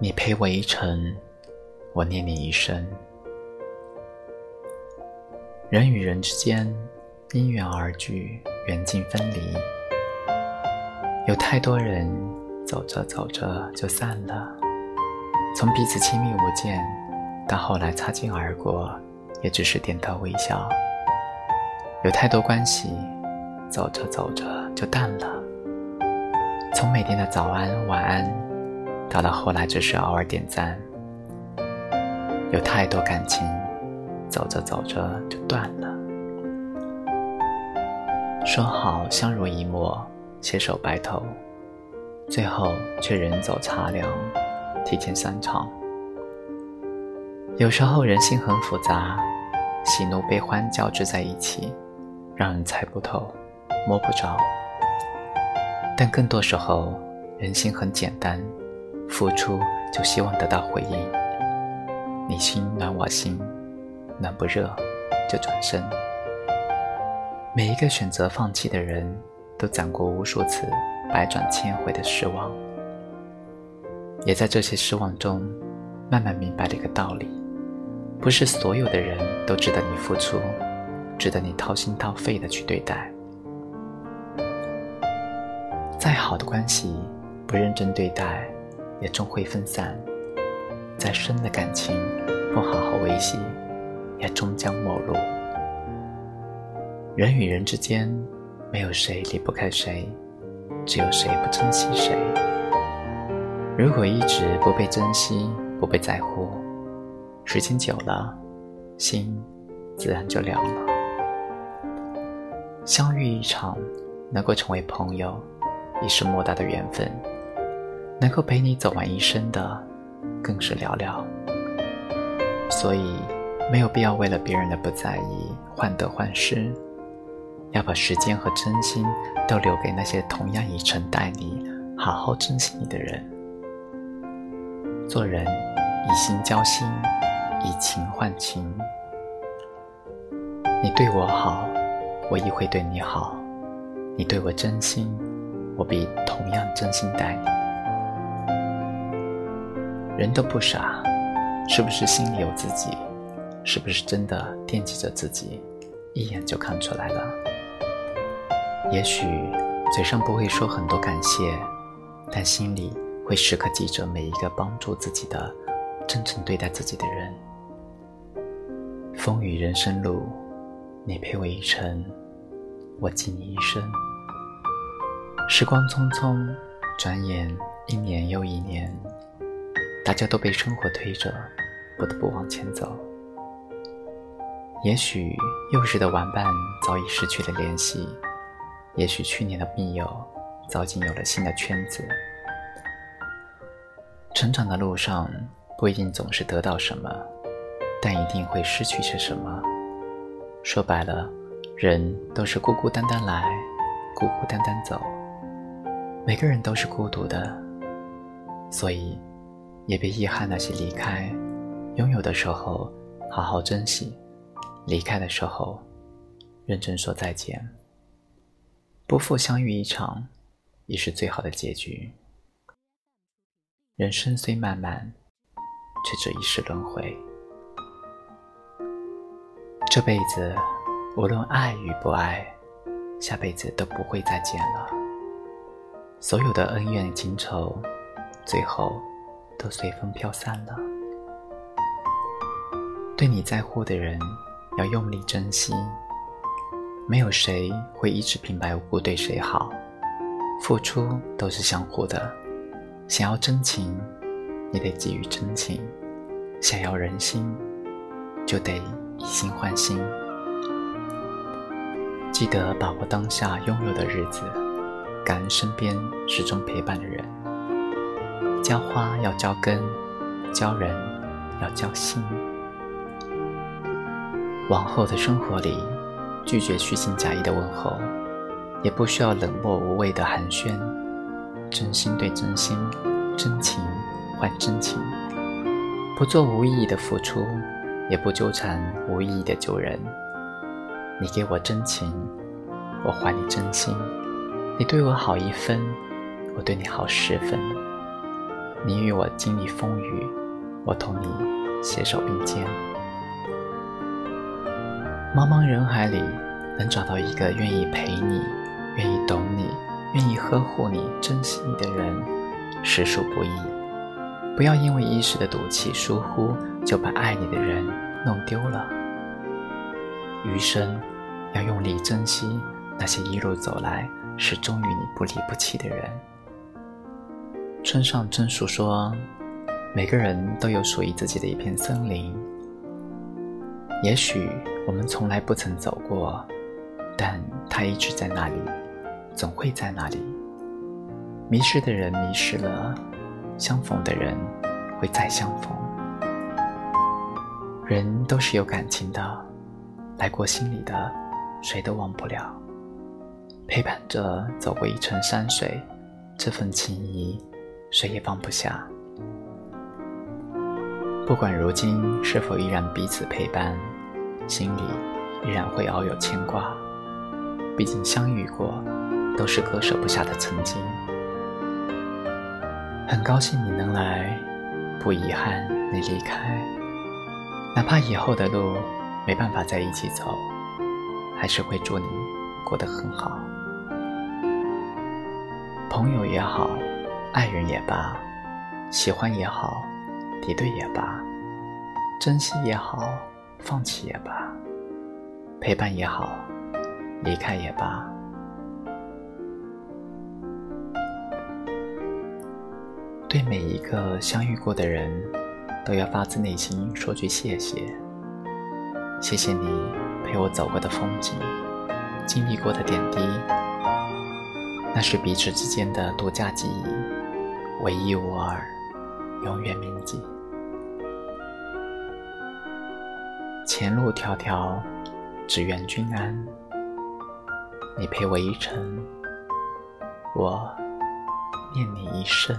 你陪我一程，我念你一生。人与人之间因缘而聚，缘尽分离。有太多人走着走着就散了，从彼此亲密无间，到后来擦肩而过，也只是点头微笑。有太多关系走着走着就淡了，从每天的早安晚安。到了后来，只是偶尔点赞。有太多感情，走着走着就断了。说好相濡以沫，携手白头，最后却人走茶凉，提前散场。有时候人心很复杂，喜怒悲欢交织在一起，让人猜不透，摸不着。但更多时候，人心很简单。付出就希望得到回应，你心暖我心，暖不热就转身。每一个选择放弃的人，都攒过无数次百转千回的失望，也在这些失望中，慢慢明白了一个道理：不是所有的人都值得你付出，值得你掏心掏肺的去对待。再好的关系，不认真对待。也终会分散，再深的感情不好好维系，也终将陌路。人与人之间，没有谁离不开谁，只有谁不珍惜谁。如果一直不被珍惜，不被在乎，时间久了，心自然就凉了。相遇一场，能够成为朋友，已是莫大的缘分。能够陪你走完一生的，更是寥寥。所以，没有必要为了别人的不在意患得患失，要把时间和真心都留给那些同样以诚待你、好好珍惜你的人。做人，以心交心，以情换情。你对我好，我亦会对你好；你对我真心，我必同样真心待你。人都不傻，是不是心里有自己？是不是真的惦记着自己？一眼就看出来了。也许嘴上不会说很多感谢，但心里会时刻记着每一个帮助自己的、真诚对待自己的人。风雨人生路，你陪我一程，我记你一生。时光匆匆，转眼一年又一年。大家都被生活推着，不得不往前走。也许幼时的玩伴早已失去了联系，也许去年的密友早已经有了新的圈子。成长的路上不一定总是得到什么，但一定会失去些什么。说白了，人都是孤孤单单来，孤孤单单走。每个人都是孤独的，所以。也别遗憾那些离开，拥有的时候好好珍惜，离开的时候认真说再见。不负相遇一场，已是最好的结局。人生虽漫漫，却只一世轮回。这辈子无论爱与不爱，下辈子都不会再见了。所有的恩怨情仇，最后。都随风飘散了。对你在乎的人，要用力珍惜。没有谁会一直平白无故对谁好，付出都是相互的。想要真情，你得给予真情；想要人心，就得以心换心。记得把握当下拥有的日子，感恩身边始终陪伴的人。浇花要浇根，浇人要浇心。往后的生活里，拒绝虚情假意的问候，也不需要冷漠无味的寒暄。真心对真心，真情换真情。不做无意义的付出，也不纠缠无意义的旧人。你给我真情，我还你真心。你对我好一分，我对你好十分。你与我经历风雨，我同你携手并肩。茫茫人海里，能找到一个愿意陪你、愿意懂你、愿意呵护你、珍惜你的人，实属不易。不要因为一时的赌气疏忽，就把爱你的人弄丢了。余生，要用力珍惜那些一路走来始终与你不离不弃的人。村上春树说：“每个人都有属于自己的一片森林。也许我们从来不曾走过，但它一直在那里，总会在那里。迷失的人迷失了，相逢的人会再相逢。人都是有感情的，来过心里的，谁都忘不了。陪伴着走过一程山水，这份情谊。”谁也放不下。不管如今是否依然彼此陪伴，心里依然会遨有牵挂。毕竟相遇过，都是割舍不下的曾经。很高兴你能来，不遗憾你离开。哪怕以后的路没办法在一起走，还是会祝你过得很好。朋友也好。爱人也罢，喜欢也好，敌对也罢，珍惜也好，放弃也罢，陪伴也好，离开也罢，对每一个相遇过的人，都要发自内心说句谢谢。谢谢你陪我走过的风景，经历过的点滴，那是彼此之间的独家记忆。唯一无二，永远铭记。前路迢迢，只愿君安。你陪我一程，我念你一生。